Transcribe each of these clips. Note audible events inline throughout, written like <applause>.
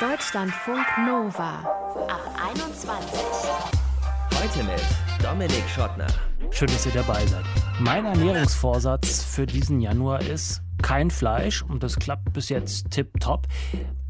Deutschlandfunk Nova ab 21. Heute mit Dominik Schottner. Schön, dass ihr dabei seid. Mein Ernährungsvorsatz für diesen Januar ist kein Fleisch und das klappt bis jetzt tipptopp.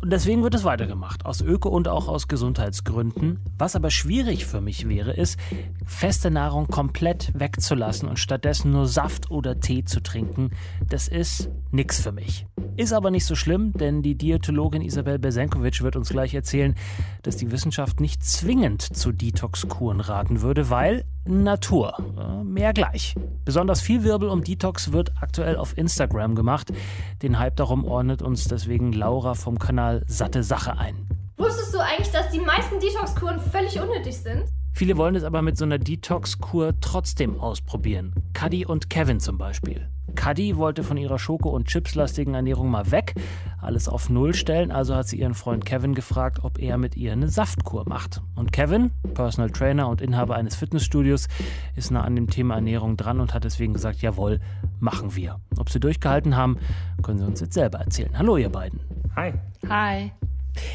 Und deswegen wird es weitergemacht, aus Öko- und auch aus Gesundheitsgründen. Was aber schwierig für mich wäre, ist, feste Nahrung komplett wegzulassen und stattdessen nur Saft oder Tee zu trinken. Das ist nichts für mich. Ist aber nicht so schlimm, denn die Diätologin Isabel Besenkovic wird uns gleich erzählen, dass die Wissenschaft nicht zwingend zu Detox-Kuren raten würde, weil Natur. Mehr gleich. Besonders viel Wirbel um Detox wird aktuell auf Instagram gemacht. Den Hype darum ordnet uns deswegen Laura vom Kanal Satte Sache ein. Wusstest du eigentlich, dass die meisten Detox-Kuren völlig unnötig sind? Viele wollen es aber mit so einer Detox-Kur trotzdem ausprobieren. Cuddy und Kevin zum Beispiel. Cuddy wollte von ihrer Schoko- und Chipslastigen Ernährung mal weg, alles auf Null stellen, also hat sie ihren Freund Kevin gefragt, ob er mit ihr eine Saftkur macht. Und Kevin, Personal Trainer und Inhaber eines Fitnessstudios, ist nah an dem Thema Ernährung dran und hat deswegen gesagt, jawohl, machen wir. Ob sie durchgehalten haben, können sie uns jetzt selber erzählen. Hallo ihr beiden. Hi. Hi.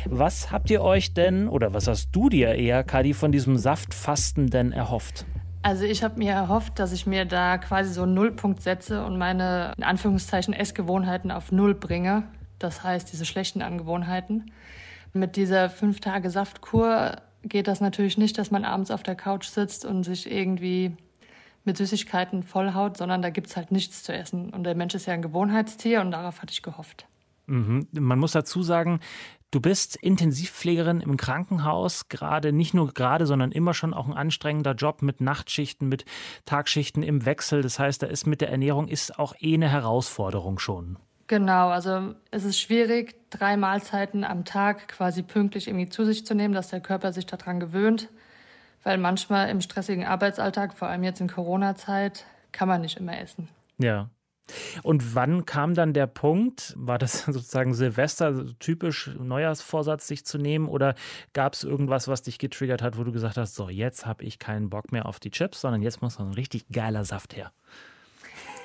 Was habt ihr euch denn, oder was hast du dir eher, Kadi, von diesem Saftfasten denn erhofft? Also ich habe mir erhofft, dass ich mir da quasi so einen Nullpunkt setze und meine, in Anführungszeichen, Essgewohnheiten auf Null bringe. Das heißt, diese schlechten Angewohnheiten. Mit dieser fünf Tage Saftkur geht das natürlich nicht, dass man abends auf der Couch sitzt und sich irgendwie mit Süßigkeiten vollhaut, sondern da gibt's halt nichts zu essen. Und der Mensch ist ja ein Gewohnheitstier und darauf hatte ich gehofft. Mhm. Man muss dazu sagen, Du bist Intensivpflegerin im Krankenhaus, gerade nicht nur gerade, sondern immer schon auch ein anstrengender Job mit Nachtschichten, mit Tagschichten im Wechsel. Das heißt, da ist mit der Ernährung ist auch eh eine Herausforderung schon. Genau, also es ist schwierig, drei Mahlzeiten am Tag quasi pünktlich irgendwie zu sich zu nehmen, dass der Körper sich daran gewöhnt, weil manchmal im stressigen Arbeitsalltag, vor allem jetzt in Corona-Zeit, kann man nicht immer essen. Ja. Und wann kam dann der Punkt? War das <laughs> sozusagen Silvester, typisch Neujahrsvorsatz, sich zu nehmen? Oder gab es irgendwas, was dich getriggert hat, wo du gesagt hast, so, jetzt habe ich keinen Bock mehr auf die Chips, sondern jetzt muss noch ein richtig geiler Saft her?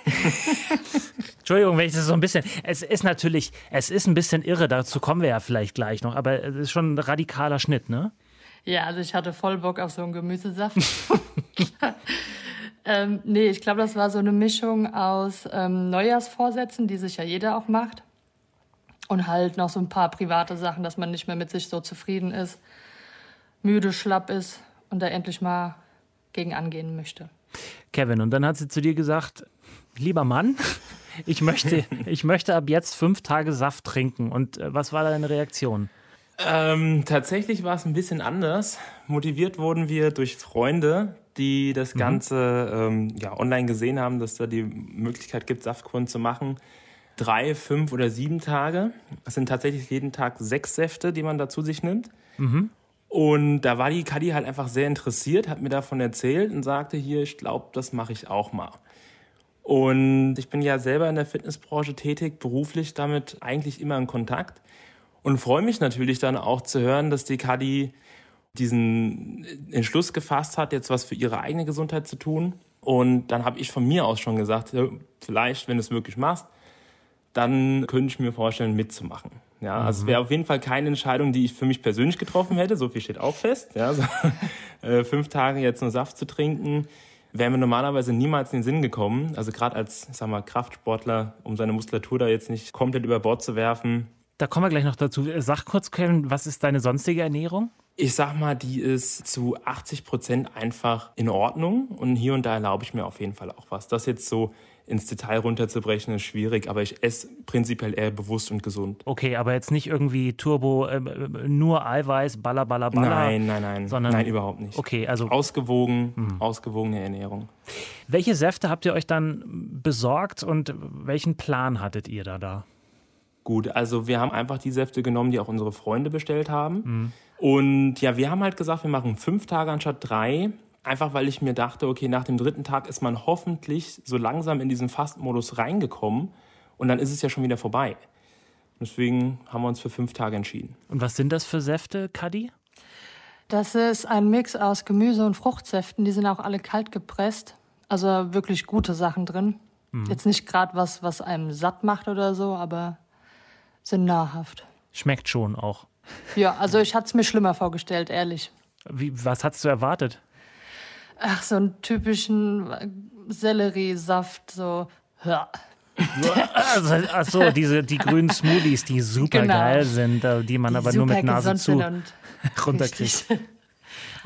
<laughs> Entschuldigung, wenn ich das so ein bisschen. Es ist natürlich, es ist ein bisschen irre, dazu kommen wir ja vielleicht gleich noch, aber es ist schon ein radikaler Schnitt, ne? Ja, also ich hatte voll Bock auf so einen Gemüsesaft. <laughs> Ähm, nee, ich glaube, das war so eine Mischung aus ähm, Neujahrsvorsätzen, die sich ja jeder auch macht. Und halt noch so ein paar private Sachen, dass man nicht mehr mit sich so zufrieden ist, müde, schlapp ist und da endlich mal gegen angehen möchte. Kevin, und dann hat sie zu dir gesagt, lieber Mann, <laughs> ich möchte, ich möchte ab jetzt fünf Tage Saft trinken. Und äh, was war deine Reaktion? Ähm, tatsächlich war es ein bisschen anders. Motiviert wurden wir durch Freunde, die das mhm. Ganze ähm, ja, online gesehen haben, dass da die Möglichkeit gibt, Saftkuren zu machen. Drei, fünf oder sieben Tage. Es sind tatsächlich jeden Tag sechs Säfte, die man da zu sich nimmt. Mhm. Und da war die Kadi halt einfach sehr interessiert, hat mir davon erzählt und sagte hier, ich glaube, das mache ich auch mal. Und ich bin ja selber in der Fitnessbranche tätig, beruflich damit eigentlich immer in Kontakt und freue mich natürlich dann auch zu hören, dass die Kadi diesen Entschluss gefasst hat, jetzt was für ihre eigene Gesundheit zu tun. Und dann habe ich von mir aus schon gesagt, vielleicht, wenn du es wirklich machst, dann könnte ich mir vorstellen, mitzumachen. Ja, also es wäre auf jeden Fall keine Entscheidung, die ich für mich persönlich getroffen hätte. So viel steht auch fest. Ja, so, <laughs> äh, fünf Tage jetzt nur Saft zu trinken, wäre mir normalerweise niemals in den Sinn gekommen. Also gerade als, ich sag mal, Kraftsportler, um seine Muskulatur da jetzt nicht komplett über Bord zu werfen. Da kommen wir gleich noch dazu. Sag kurz, Kevin, was ist deine sonstige Ernährung? Ich sag mal, die ist zu 80 Prozent einfach in Ordnung und hier und da erlaube ich mir auf jeden Fall auch was. Das jetzt so ins Detail runterzubrechen ist schwierig, aber ich esse prinzipiell eher bewusst und gesund. Okay, aber jetzt nicht irgendwie Turbo, äh, nur Eiweiß, baller, baller, baller. Nein, nein, nein. Sondern, nein, überhaupt nicht. Okay, also. Ausgewogen, mhm. ausgewogene Ernährung. Welche Säfte habt ihr euch dann besorgt und welchen Plan hattet ihr da da? Gut, also wir haben einfach die Säfte genommen, die auch unsere Freunde bestellt haben. Mhm. Und ja, wir haben halt gesagt, wir machen fünf Tage anstatt drei. Einfach weil ich mir dachte, okay, nach dem dritten Tag ist man hoffentlich so langsam in diesen Fastmodus reingekommen und dann ist es ja schon wieder vorbei. Deswegen haben wir uns für fünf Tage entschieden. Und was sind das für Säfte, Kadi? Das ist ein Mix aus Gemüse- und Fruchtsäften. Die sind auch alle kalt gepresst. Also wirklich gute Sachen drin. Mhm. Jetzt nicht gerade was, was einem satt macht oder so, aber sind nahrhaft. Schmeckt schon auch. Ja, also ich hatte es mir schlimmer vorgestellt, ehrlich. Wie, was hast du erwartet? Ach, so einen typischen Selleriesaft, so. Ja. Also, ach so, diese, die grünen Smoothies, die super Genau. geil sind, äh, die man aber nur mit Nase zu sind <laughs> und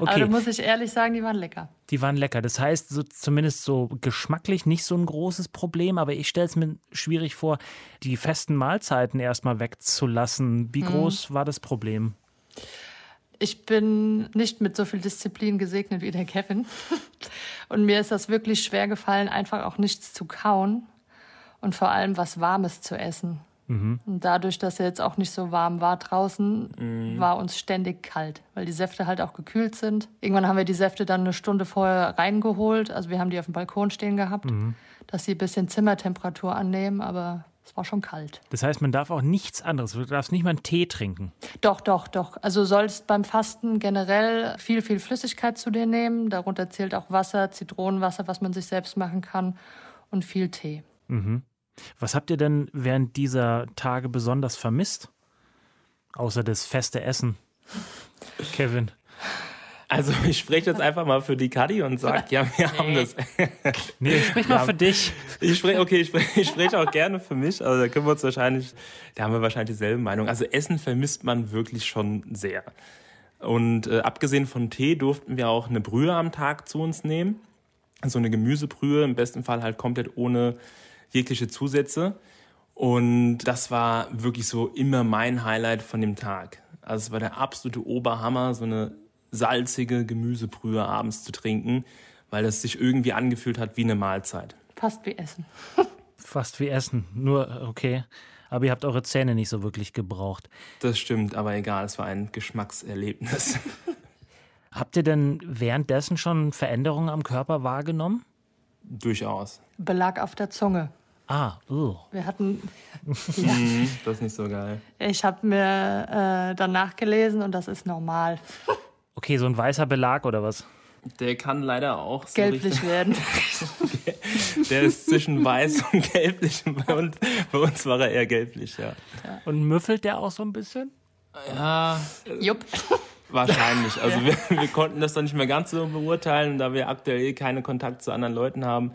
runterkriegt. Aber Okay, da muss ich ehrlich sagen, die waren lecker. die waren lecker. Das heißt, so, zumindest so geschmacklich nicht so ein großes Problem, aber ich stelle es mir schwierig vor, die festen Mahlzeiten erstmal wegzulassen. Mhm. Wie groß war das Problem? Ich bin nicht mit so viel Disziplin gesegnet wie der Kevin. <laughs> Und mir ist das wirklich schwer gefallen, einfach auch nichts zu kauen und vor allem was Warmes zu essen. Und dadurch, dass er jetzt auch nicht so warm war draußen, war uns ständig kalt, weil die Säfte halt auch gekühlt sind. Irgendwann haben wir die Säfte dann eine Stunde vorher reingeholt. Also wir haben die auf dem Balkon stehen gehabt, dass sie ein bisschen Zimmertemperatur annehmen, aber es war schon kalt. Das heißt, man darf auch nichts anderes. Du darfst nicht mal einen Tee trinken. Doch, doch, doch. Also sollst beim Fasten generell viel, viel Flüssigkeit zu dir nehmen. Darunter zählt auch Wasser, Zitronenwasser, was man sich selbst machen kann und viel Tee. Was habt ihr denn während dieser Tage besonders vermisst? Außer das feste Essen. Kevin. Also ich spreche jetzt einfach mal für die Kadi und sage, ja, wir haben das. <laughs> Nee, sprich mal für dich. Ich spreche, okay, ich spreche, ich spreche auch gerne für mich. Also da können wir uns wahrscheinlich, da haben wir wahrscheinlich dieselbe Meinung. Also Essen vermisst man wirklich schon sehr. Und äh, abgesehen von Tee durften wir auch eine Brühe am Tag zu uns nehmen. So eine Gemüsebrühe, im besten Fall halt komplett ohne jegliche Zusätze. Und das war wirklich so immer mein Highlight von dem Tag. Also es war der absolute Oberhammer, so eine salzige Gemüsebrühe abends zu trinken, weil es sich irgendwie angefühlt hat wie eine Mahlzeit. Fast wie Essen. <laughs> Fast wie Essen. Nur, okay. Aber ihr habt eure Zähne nicht so wirklich gebraucht. Das stimmt, aber egal, es war ein Geschmackserlebnis. <laughs> Habt ihr denn währenddessen schon Veränderungen am Körper wahrgenommen? Durchaus. Belag auf der Zunge. Ah, uh. Wir hatten, <laughs> Mhm, das ist nicht so geil. ich habe mir äh, danach gelesen und das ist normal. Okay, so ein weißer Belag oder was? Der kann leider auch so Gelblich richtig, werden. <laughs> Der ist zwischen weiß und gelblich. Und bei, uns, bei uns war er eher gelblich, ja. Und müffelt der auch so ein bisschen? Ja, Jupp. wahrscheinlich. Also wir, wir konnten das dann nicht mehr ganz so beurteilen, da wir aktuell eh keinen Kontakt zu anderen Leuten haben.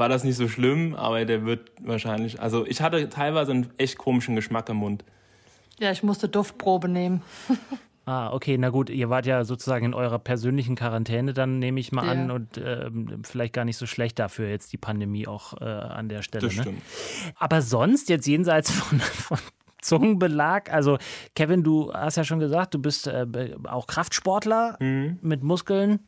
War das nicht so schlimm, aber der wird wahrscheinlich. Also ich hatte teilweise einen echt komischen Geschmack im Mund. Ja, ich musste Duftprobe nehmen. <laughs> Ah, okay, na gut, ihr wart ja sozusagen in eurer persönlichen Quarantäne, dann nehme ich mal Ja. an, und ähm, vielleicht gar nicht so schlecht dafür jetzt die Pandemie auch äh, an der Stelle. Das ne? stimmt. Aber sonst, jetzt jenseits <laughs> von, von Zungenbelag, also Kevin, du hast ja schon gesagt, du bist äh, auch Kraftsportler mit Muskeln.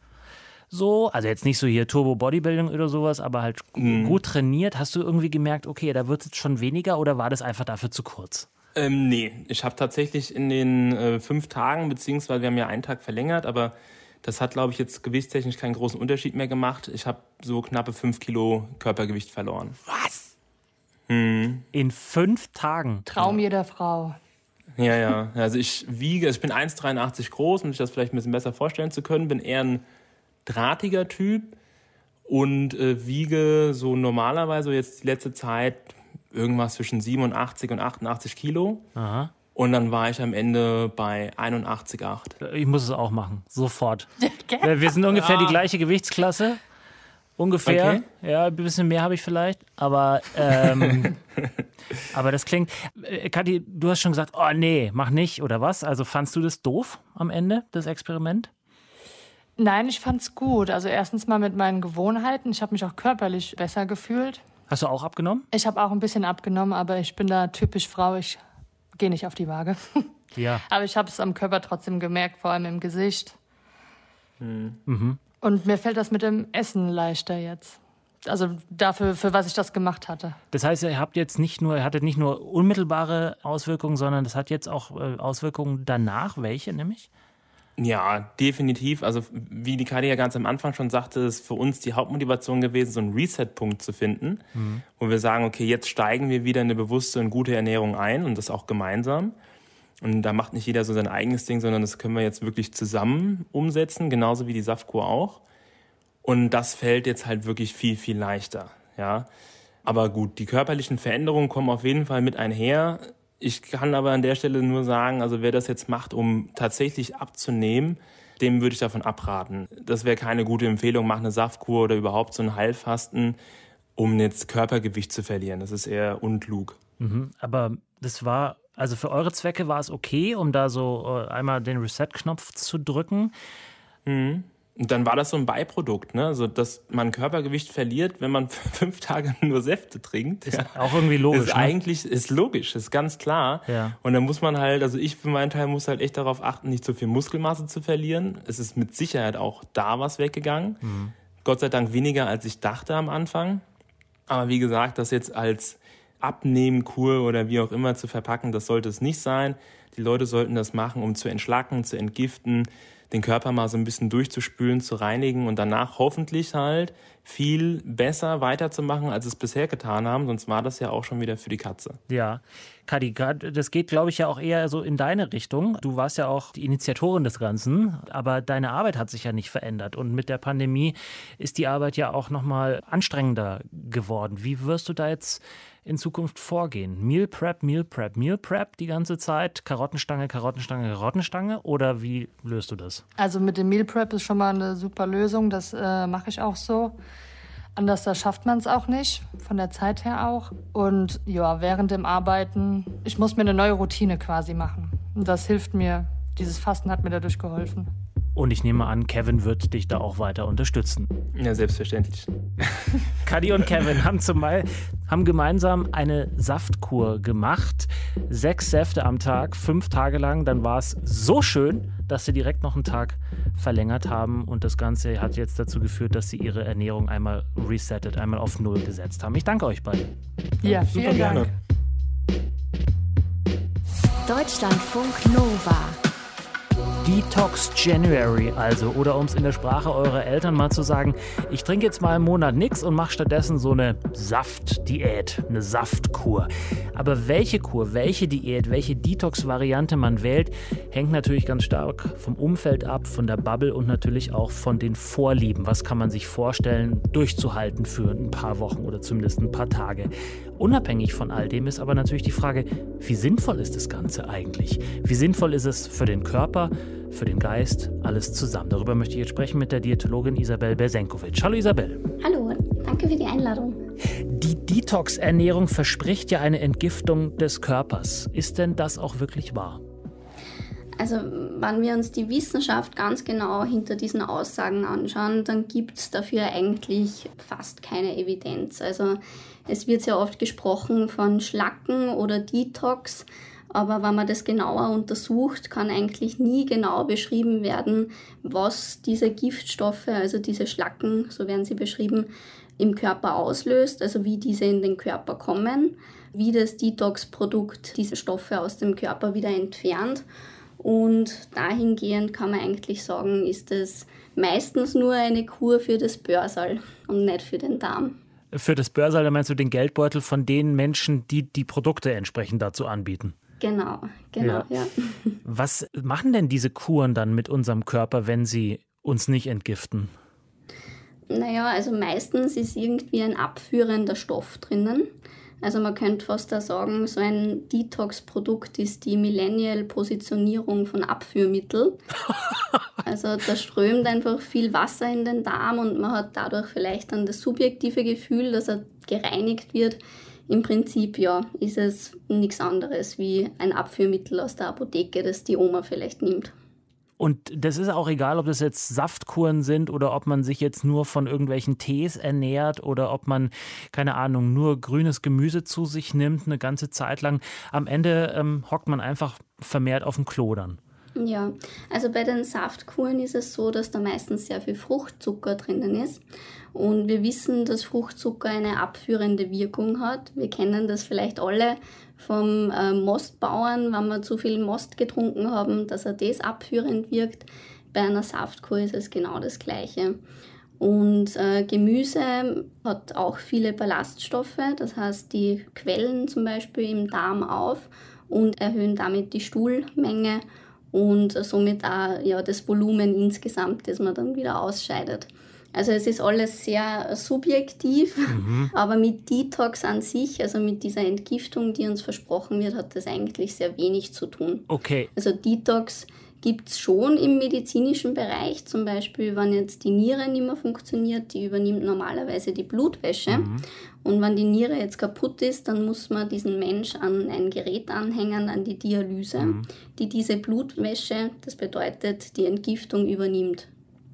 So, also jetzt nicht so hier Turbo Bodybuilding oder sowas, aber halt gut trainiert. Hast du irgendwie gemerkt, okay, da wird es jetzt schon weniger oder war das einfach dafür zu kurz? Ähm, nee, ich habe tatsächlich in den äh, fünf Tagen, beziehungsweise wir haben ja einen Tag verlängert, aber das hat, glaube ich, jetzt gewichtstechnisch keinen großen Unterschied mehr gemacht. Ich habe so knappe fünf Kilo Körpergewicht verloren. Was? In fünf Tagen. Traum jeder Frau. Ja, ja. Also ich wiege, ich bin 1,83 groß, um sich das vielleicht ein bisschen besser vorstellen zu können, bin eher ein drahtiger Typ und äh, wiege so normalerweise jetzt die letzte Zeit irgendwas zwischen 87 und 88 Kilo. Aha. Und dann war ich am Ende bei 81,8. Ich muss es auch machen, sofort. <laughs> Wir sind ungefähr die gleiche Gewichtsklasse. Ungefähr. Okay. Ja, ein bisschen mehr habe ich vielleicht. Aber, ähm, <laughs> aber das klingt. Äh, Kathi, du hast schon gesagt, oh nee, mach nicht, oder was? Also fandst du das doof am Ende, das Experiment? Nein, ich fand's gut. Also erstens mal mit meinen Gewohnheiten. Ich habe mich auch körperlich besser gefühlt. Hast du auch abgenommen? Ich habe auch ein bisschen abgenommen, aber ich bin da typisch Frau. Ich gehe nicht auf die Waage. <laughs> Ja. aber ich habe es am Körper trotzdem gemerkt, vor allem im Gesicht. Und mir fällt das mit dem Essen leichter jetzt. Also dafür, für was ich das gemacht hatte. Das heißt, ihr habt jetzt nicht nur, ihr hattet nicht nur unmittelbare Auswirkungen, sondern das hat jetzt auch äh, Auswirkungen danach. Welche nämlich? Ja, definitiv. Also wie die Kadi ja ganz am Anfang schon sagte, ist für uns die Hauptmotivation gewesen, so einen Reset-Punkt zu finden, wo wir sagen, okay, jetzt steigen wir wieder in eine bewusste und gute Ernährung ein und das auch gemeinsam. Und da macht nicht jeder so sein eigenes Ding, sondern das können wir jetzt wirklich zusammen umsetzen, genauso wie die Saftkur auch. Und das fällt jetzt halt wirklich viel, viel leichter, ja. Aber gut, die körperlichen Veränderungen kommen auf jeden Fall mit einher. Ich kann aber an der Stelle nur sagen, also wer das jetzt macht, um tatsächlich abzunehmen, dem würde ich davon abraten. Das wäre keine gute Empfehlung, mach eine Saftkur oder überhaupt so ein Heilfasten, um jetzt Körpergewicht zu verlieren. Das ist eher unklug. Mhm, aber das war, also für eure Zwecke war es okay, um da so äh, einmal den Reset-Knopf zu drücken. Mhm. Und dann war das so ein Beiprodukt, ne? Also, dass man Körpergewicht verliert, wenn man <laughs> fünf Tage nur Säfte trinkt. Ist ja. auch irgendwie logisch. Ist ne? eigentlich, ist logisch, ist ganz klar. Ja. Und dann muss man halt, also ich für meinen Teil muss halt echt darauf achten, nicht zu viel Muskelmasse zu verlieren. Es ist mit Sicherheit auch da was weggegangen. Mhm. Gott sei Dank weniger, als ich dachte am Anfang. Aber wie gesagt, das jetzt als Abnehmkur oder wie auch immer zu verpacken, das sollte es nicht sein. Die Leute sollten das machen, um zu entschlacken, zu entgiften, den Körper mal so ein bisschen durchzuspülen, zu reinigen und danach hoffentlich halt viel besser weiterzumachen, als es bisher getan haben. Sonst war das ja auch schon wieder für die Katze. Ja. Kadi, das geht, glaube ich, ja auch eher so in deine Richtung. Du warst ja auch die Initiatorin des Ganzen, aber deine Arbeit hat sich ja nicht verändert. Und mit der Pandemie ist die Arbeit ja auch nochmal anstrengender geworden. Wie wirst du da jetzt in Zukunft vorgehen? Meal Prep, Meal Prep, Meal Prep die ganze Zeit? Karottenstange, Karottenstange, Karottenstange? Oder wie löst du das? Also mit dem Meal Prep ist schon mal eine super Lösung. Das äh, mache ich auch so. Anders da schafft man es auch nicht, von der Zeit her auch. Und ja, während dem Arbeiten, ich muss mir eine neue Routine quasi machen. Und das hilft mir. Dieses Fasten hat mir dadurch geholfen. Und ich nehme an, Kevin wird dich da auch weiter unterstützen. Ja, selbstverständlich. <laughs> Kadi und Kevin haben, zumal, haben gemeinsam eine Saftkur gemacht. Sechs Säfte am Tag, fünf Tage lang. Dann war es so schön, dass sie direkt noch einen Tag verlängert haben. Und das Ganze hat jetzt dazu geführt, dass sie ihre Ernährung einmal resettet, einmal auf Null gesetzt haben. Ich danke euch beiden. Ja, vielen Super Dank. Gerne. Deutschlandfunk Nova. Detox January also. Oder um es in der Sprache eurer Eltern mal zu sagen, ich trinke jetzt mal einen Monat nichts und mache stattdessen so eine Saftdiät, eine Saftkur. Aber welche Kur, welche Diät, welche Detox-Variante man wählt, hängt natürlich ganz stark vom Umfeld ab, von der Bubble und natürlich auch von den Vorlieben. Was kann man sich vorstellen, durchzuhalten für ein paar Wochen oder zumindest ein paar Tage? Unabhängig von all dem ist aber natürlich die Frage, wie sinnvoll ist das Ganze eigentlich? Wie sinnvoll ist es für den Körper, für den Geist, alles zusammen? Darüber möchte ich jetzt sprechen mit der Diätologin Isabel Bersenkovic. Hallo Isabel. Hallo, danke für die Einladung. Die Detox-Ernährung verspricht ja eine Entgiftung des Körpers. Ist denn das auch wirklich wahr? Also wenn wir uns die Wissenschaft ganz genau hinter diesen Aussagen anschauen, dann gibt es dafür eigentlich fast keine Evidenz. Also es wird sehr oft gesprochen von Schlacken oder Detox, aber wenn man das genauer untersucht, kann eigentlich nie genau beschrieben werden, was diese Giftstoffe, also diese Schlacken, so werden sie beschrieben, im Körper auslöst, also wie diese in den Körper kommen, wie das Detox-Produkt diese Stoffe aus dem Körper wieder entfernt. Und dahingehend kann man eigentlich sagen, ist es meistens nur eine Kur für das Börsal und nicht für den Darm für das Börsal, da meinst du den Geldbeutel von den Menschen, die die Produkte entsprechend dazu anbieten. Genau, genau, ja. ja. <laughs> Was machen denn diese Kuren dann mit unserem Körper, wenn sie uns nicht entgiften? Naja, also meistens ist irgendwie ein abführender Stoff drinnen. Also man könnte fast da sagen, so ein Detox-Produkt ist die Millennial-Positionierung von Abführmittel. <laughs> also da strömt einfach viel Wasser in den Darm und man hat dadurch vielleicht dann das subjektive Gefühl, dass er gereinigt wird. Im Prinzip ja, ist es nichts anderes wie ein Abführmittel aus der Apotheke, das die Oma vielleicht nimmt. Und das ist auch egal, ob das jetzt Saftkuren sind oder ob man sich jetzt nur von irgendwelchen Tees ernährt oder ob man, keine Ahnung, nur grünes Gemüse zu sich nimmt, eine ganze Zeit lang. Am Ende ähm, hockt man einfach vermehrt auf dem Klodern. Ja, also bei den Saftkuren ist es so, dass da meistens sehr viel Fruchtzucker drinnen ist. Und wir wissen, dass Fruchtzucker eine abführende Wirkung hat. Wir kennen das vielleicht alle vom äh, Mostbauern, wenn wir zu viel Most getrunken haben, dass er das abführend wirkt. Bei einer Saftkur ist es genau das Gleiche. Und äh, Gemüse hat auch viele Ballaststoffe, das heißt, die quellen zum Beispiel im Darm auf und erhöhen damit die Stuhlmenge und somit auch ja, das Volumen insgesamt, das man dann wieder ausscheidet. Also es ist alles sehr subjektiv, mhm. aber mit Detox an sich, also mit dieser Entgiftung, die uns versprochen wird, hat das eigentlich sehr wenig zu tun. Okay. Also Detox gibt es schon im medizinischen Bereich, zum Beispiel, wenn jetzt die Niere nicht mehr funktioniert, die übernimmt normalerweise die Blutwäsche. Mhm. Und wenn die Niere jetzt kaputt ist, dann muss man diesen Mensch an ein Gerät anhängen, an die Dialyse, mhm. die diese Blutwäsche, das bedeutet die Entgiftung, übernimmt.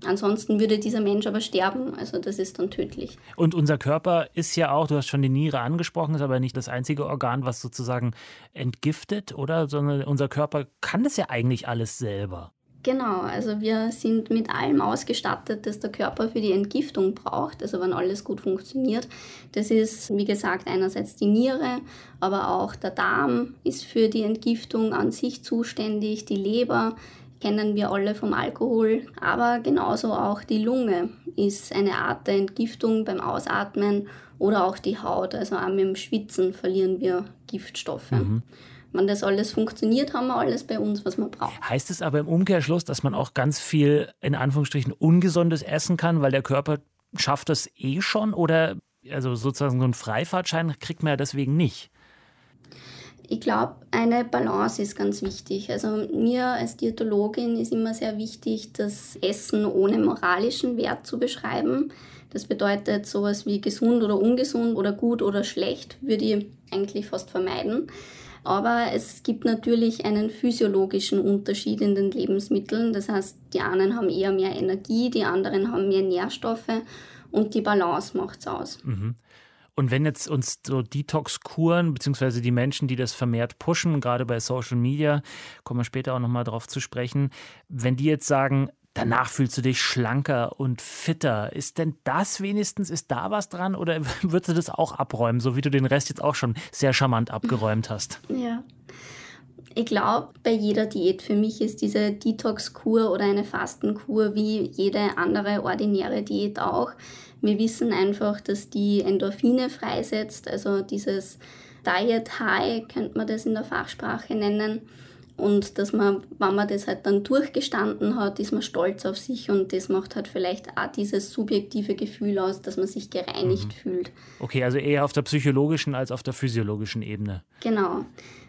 Ansonsten würde dieser Mensch aber sterben, also das ist dann tödlich. Und unser Körper ist ja auch, du hast schon die Niere angesprochen, ist aber nicht das einzige Organ, was sozusagen entgiftet, oder? Sondern unser Körper kann das ja eigentlich alles selber. Genau, also wir sind mit allem ausgestattet, das der Körper für die Entgiftung braucht, also wenn alles gut funktioniert. Das ist, wie gesagt, einerseits die Niere, aber auch der Darm ist für die Entgiftung an sich zuständig, die Leber, kennen wir alle vom Alkohol, aber genauso auch die Lunge ist eine Art der Entgiftung beim Ausatmen oder auch die Haut, also auch mit dem Schwitzen verlieren wir Giftstoffe. Mhm. Wenn das alles funktioniert, haben wir alles bei uns, was man braucht. Heißt es aber im Umkehrschluss, dass man auch ganz viel in Anführungsstrichen ungesundes essen kann, weil der Körper schafft das eh schon oder also sozusagen so einen Freifahrtschein kriegt man ja deswegen nicht? Ich glaube, eine Balance ist ganz wichtig. Also mir als Diätologin ist immer sehr wichtig, das Essen ohne moralischen Wert zu beschreiben. Das bedeutet sowas wie gesund oder ungesund oder gut oder schlecht würde ich eigentlich fast vermeiden. Aber es gibt natürlich einen physiologischen Unterschied in den Lebensmitteln. Das heißt, die einen haben eher mehr Energie, die anderen haben mehr Nährstoffe und die Balance macht es aus. Mhm. Und wenn jetzt uns so Detox-Kuren, beziehungsweise die Menschen, die das vermehrt pushen, gerade bei Social Media, kommen wir später auch nochmal drauf zu sprechen, wenn die jetzt sagen, danach fühlst du dich schlanker und fitter, ist denn das wenigstens, ist da was dran oder <laughs> würdest du das auch abräumen, so wie du den Rest jetzt auch schon sehr charmant abgeräumt hast? Ja. Ich glaube, bei jeder Diät für mich ist diese Detox-Kur oder eine Fastenkur wie jede andere ordinäre Diät auch wir wissen einfach, dass die Endorphine freisetzt, also dieses Diet High könnte man das in der Fachsprache nennen. Und dass man, wenn man das halt dann durchgestanden hat, ist man stolz auf sich und das macht halt vielleicht auch dieses subjektive Gefühl aus, dass man sich gereinigt mhm. fühlt. Okay, also eher auf der psychologischen als auf der physiologischen Ebene. Genau.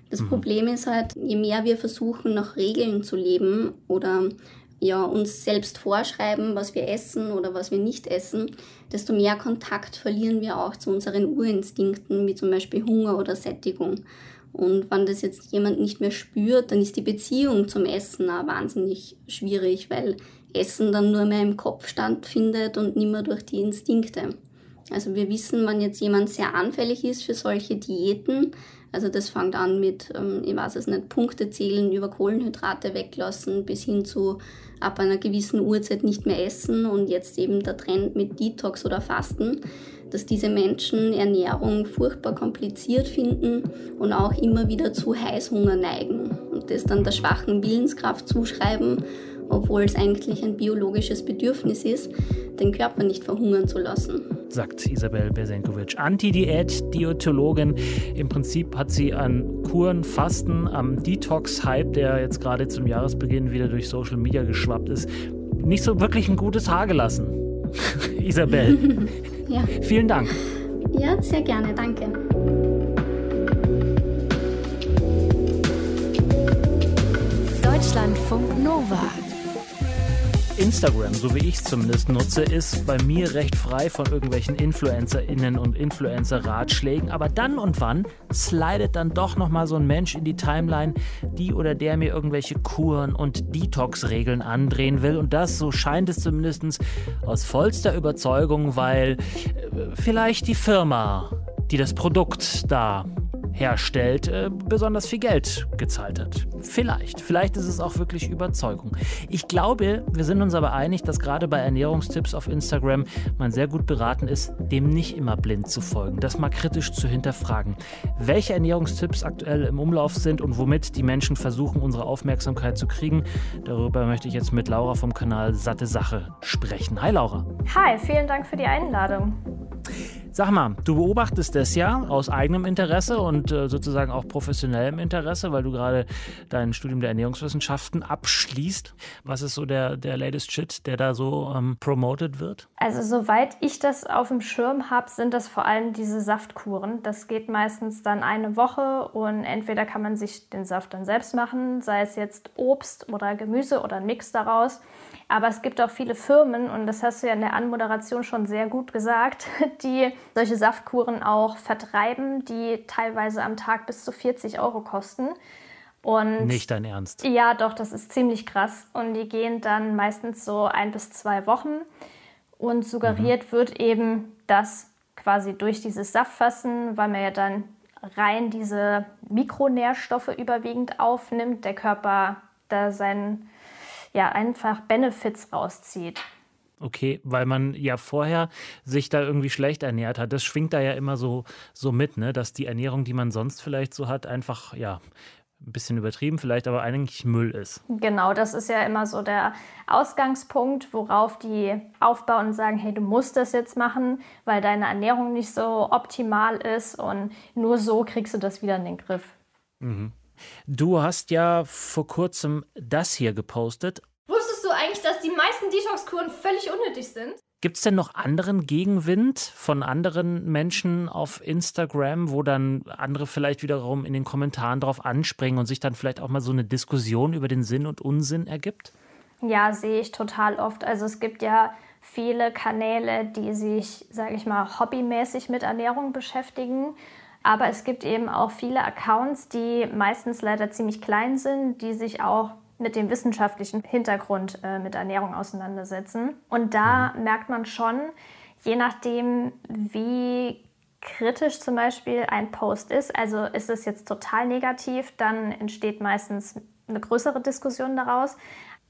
Das mhm. Problem ist halt, je mehr wir versuchen, nach Regeln zu leben oder ja, uns selbst vorschreiben, was wir essen oder was wir nicht essen, desto mehr Kontakt verlieren wir auch zu unseren Urinstinkten, wie zum Beispiel Hunger oder Sättigung. Und wenn das jetzt jemand nicht mehr spürt, dann ist die Beziehung zum Essen auch wahnsinnig schwierig, weil Essen dann nur mehr im Kopf stattfindet und nicht mehr durch die Instinkte. Also wir wissen, wenn jetzt jemand sehr anfällig ist für solche Diäten, also das fängt an mit, ähm, ich weiß es nicht, Punkte zählen, über Kohlenhydrate weglassen, bis hin zu ab einer gewissen Uhrzeit nicht mehr essen und jetzt eben der Trend mit Detox oder Fasten, dass diese Menschen Ernährung furchtbar kompliziert finden und auch immer wieder zu Heißhunger neigen und das dann der schwachen Willenskraft zuschreiben obwohl es eigentlich ein biologisches Bedürfnis ist, den Körper nicht verhungern zu lassen. Sagt Isabel Bersenkovic. Anti-Diät, Diätologin. Im Prinzip hat sie an Kuren, Fasten, am Detox-Hype, der jetzt gerade zum Jahresbeginn wieder durch Social Media geschwappt ist, nicht so wirklich ein gutes Haar gelassen. <laughs> Isabel. <laughs> ja. Vielen Dank. Ja, sehr gerne. Danke. Deutschlandfunk Nova. Instagram, so wie ich es zumindest nutze, ist bei mir recht frei von irgendwelchen InfluencerInnen und Influencer-Ratschlägen. Aber dann und wann slidet dann doch nochmal so ein Mensch in die Timeline, die oder der mir irgendwelche Kuren und Detox-Regeln andrehen will. Und das, so scheint es zumindest aus vollster Überzeugung, weil äh, vielleicht die Firma, die das Produkt da herstellt, äh, besonders viel Geld gezahlt hat. Vielleicht. Vielleicht ist es auch wirklich Überzeugung. Ich glaube, wir sind uns aber einig, dass gerade bei Ernährungstipps auf Instagram man sehr gut beraten ist, dem nicht immer blind zu folgen, das mal kritisch zu hinterfragen. Welche Ernährungstipps aktuell im Umlauf sind und womit die Menschen versuchen, unsere Aufmerksamkeit zu kriegen, darüber möchte ich jetzt mit Laura vom Kanal Satte Sache sprechen. Hi Laura. Hi, vielen Dank für die Einladung. Sag mal, du beobachtest das ja aus eigenem Interesse und äh, sozusagen auch professionellem Interesse, weil du gerade dein Studium der Ernährungswissenschaften abschließt. Was ist so der, der latest Shit, der da so ähm, promoted wird? Also soweit ich das auf dem Schirm habe, sind das vor allem diese Saftkuren. Das geht meistens dann eine Woche und entweder kann man sich den Saft dann selbst machen, sei es jetzt Obst oder Gemüse oder ein Mix daraus. Aber es gibt auch viele Firmen, und das hast du ja in der Anmoderation schon sehr gut gesagt, <laughs> die solche Saftkuren auch vertreiben, die teilweise am Tag bis zu 40 Euro kosten. Und Nicht dein Ernst. Ja, doch, das ist ziemlich krass. Und die gehen dann meistens so ein bis zwei Wochen. Und suggeriert mhm. wird eben, dass quasi durch dieses Saftfassen, weil man ja dann rein diese Mikronährstoffe überwiegend aufnimmt, der Körper da seinen ja einfach Benefits rauszieht. Okay, weil man ja vorher sich da irgendwie schlecht ernährt hat. Das schwingt da ja immer so, so mit, ne? dass die Ernährung, die man sonst vielleicht so hat, einfach ja ein bisschen übertrieben vielleicht, aber eigentlich Müll ist. Genau, das ist ja immer so der Ausgangspunkt, worauf die aufbauen und sagen, hey, du musst das jetzt machen, weil deine Ernährung nicht so optimal ist und nur so kriegst du das wieder in den Griff. Mhm. Du hast ja vor kurzem das hier gepostet. Wusstest du eigentlich, dass die meisten Detox-Kuren völlig unnötig sind? Gibt es denn noch anderen Gegenwind von anderen Menschen auf Instagram, wo dann andere vielleicht wiederum in den Kommentaren drauf anspringen und sich dann vielleicht auch mal so eine Diskussion über den Sinn und Unsinn ergibt? Ja, sehe ich total oft. Also es gibt ja viele Kanäle, die sich, sage ich mal, hobbymäßig mit Ernährung beschäftigen. Aber es gibt eben auch viele Accounts, die meistens leider ziemlich klein sind, die sich auch mit dem wissenschaftlichen Hintergrund äh, mit Ernährung auseinandersetzen. Und da mhm. merkt man schon, je nachdem, wie kritisch zum Beispiel ein Post ist, also ist es jetzt total negativ, dann entsteht meistens eine größere Diskussion daraus.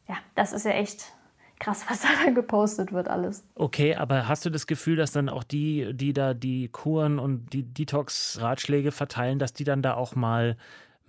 Ja, das ist ja echt krass, was da dann gepostet wird alles. Okay, aber hast du das Gefühl, dass dann auch die, die da die Kuren und die Detox-Ratschläge verteilen, dass die dann da auch mal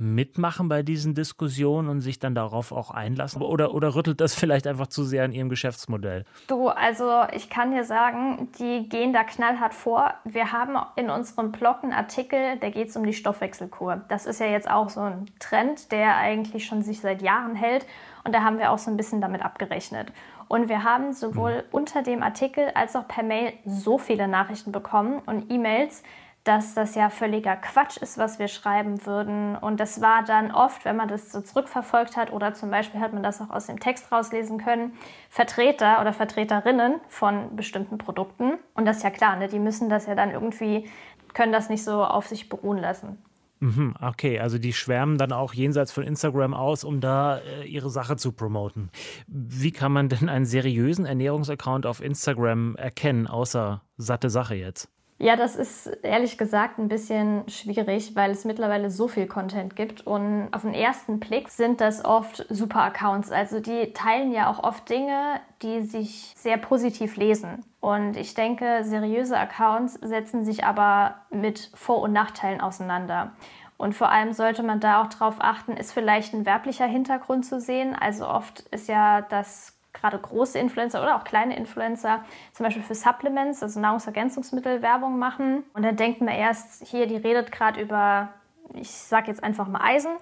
mitmachen bei diesen Diskussionen und sich dann darauf auch einlassen? Oder, oder rüttelt das vielleicht einfach zu sehr an ihrem Geschäftsmodell? Du, also ich kann dir sagen, die gehen da knallhart vor. Wir haben in unserem Blog einen Artikel, der geht um die Stoffwechselkur. Das ist ja jetzt auch so ein Trend, der eigentlich schon sich seit Jahren hält. Und da haben wir auch so ein bisschen damit abgerechnet. Und wir haben sowohl mhm. unter dem Artikel als auch per Mail so viele Nachrichten bekommen und E-Mails, dass das ja völliger Quatsch ist, was wir schreiben würden. Und das war dann oft, wenn man das so zurückverfolgt hat oder zum Beispiel hat man das auch aus dem Text rauslesen können, Vertreter oder Vertreterinnen von bestimmten Produkten. Und das ist ja klar, ne? die müssen das ja dann irgendwie, können das nicht so auf sich beruhen lassen. Mhm, okay, also die schwärmen dann auch jenseits von Instagram aus, um da äh, ihre Sache zu promoten. Wie kann man denn einen seriösen Ernährungsaccount auf Instagram erkennen, außer satte Sache jetzt? Ja, das ist ehrlich gesagt ein bisschen schwierig, weil es mittlerweile so viel Content gibt. Und auf den ersten Blick sind das oft super Accounts. Also die teilen ja auch oft Dinge, die sich sehr positiv lesen. Und ich denke, seriöse Accounts setzen sich aber mit Vor- und Nachteilen auseinander. Und vor allem sollte man da auch darauf achten, ist vielleicht ein werblicher Hintergrund zu sehen. Also oft ist ja das gerade große Influencer oder auch kleine Influencer zum Beispiel für Supplements, also Nahrungsergänzungsmittel, Werbung machen. Und dann denkt man erst, hier, die redet gerade über, ich sage jetzt einfach mal Eisen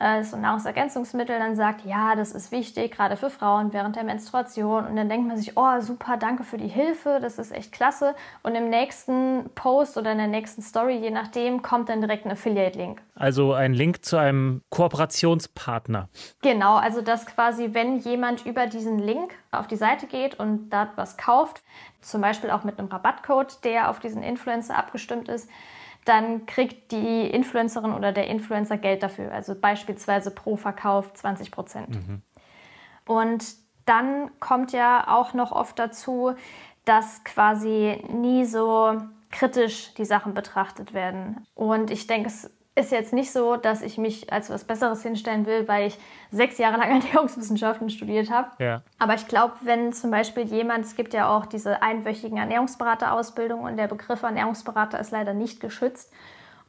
äh, so Nahrungsergänzungsmittel dann sagt, ja, das ist wichtig, gerade für Frauen während der Menstruation. Und dann denkt man sich, oh, super, danke für die Hilfe, das ist echt klasse. Und im nächsten Post oder in der nächsten Story, je nachdem, kommt dann direkt ein Affiliate-Link. Also ein Link zu einem Kooperationspartner. Genau, also dass quasi, wenn jemand über diesen Link auf die Seite geht und dort was kauft, zum Beispiel auch mit einem Rabattcode, der auf diesen Influencer abgestimmt ist, dann kriegt die Influencerin oder der Influencer Geld dafür. Also beispielsweise pro Verkauf 20 Prozent. Mhm. Und dann kommt ja auch noch oft dazu, dass quasi nie so kritisch die Sachen betrachtet werden. Und ich denke, es ist jetzt nicht so, dass ich mich als was Besseres hinstellen will, weil ich sechs Jahre lang <laughs> Ernährungswissenschaften studiert habe. Ja. Aber ich glaube, wenn zum Beispiel jemand, es gibt ja auch diese einwöchigen Ernährungsberaterausbildung und der Begriff Ernährungsberater ist leider nicht geschützt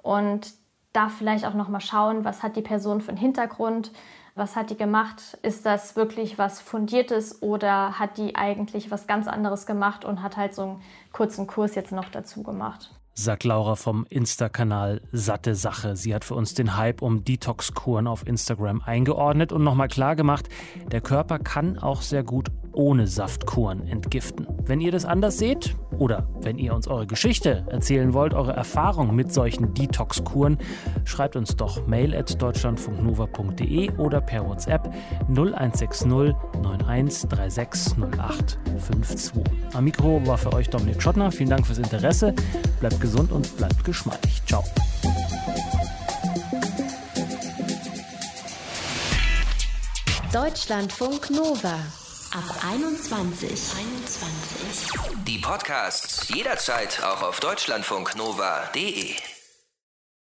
und da vielleicht auch noch mal schauen, was hat die Person für einen Hintergrund, Was hat die gemacht? Ist das wirklich was Fundiertes oder hat die eigentlich was ganz anderes gemacht und hat halt so einen kurzen Kurs jetzt noch dazu gemacht? Sagt Laura vom Insta-Kanal Satte Sache. Sie hat für uns den Hype um Detox-Kuren auf Instagram eingeordnet und nochmal klar gemacht, der Körper kann auch sehr gut ohne Saftkuren entgiften. Wenn ihr das anders seht oder wenn ihr uns eure Geschichte erzählen wollt, eure Erfahrung mit solchen Detox-Kuren, schreibt uns doch mail at deutschlandfunknova.de oder per WhatsApp 0160 9136 0852. Am Mikro war für euch Dominik Schottner. Vielen Dank fürs Interesse. Bleibt gesund und bleibt geschmeidig. Ciao. Deutschlandfunk Nova. Ab 21. 21. Die Podcasts jederzeit auch auf deutschlandfunknova.de.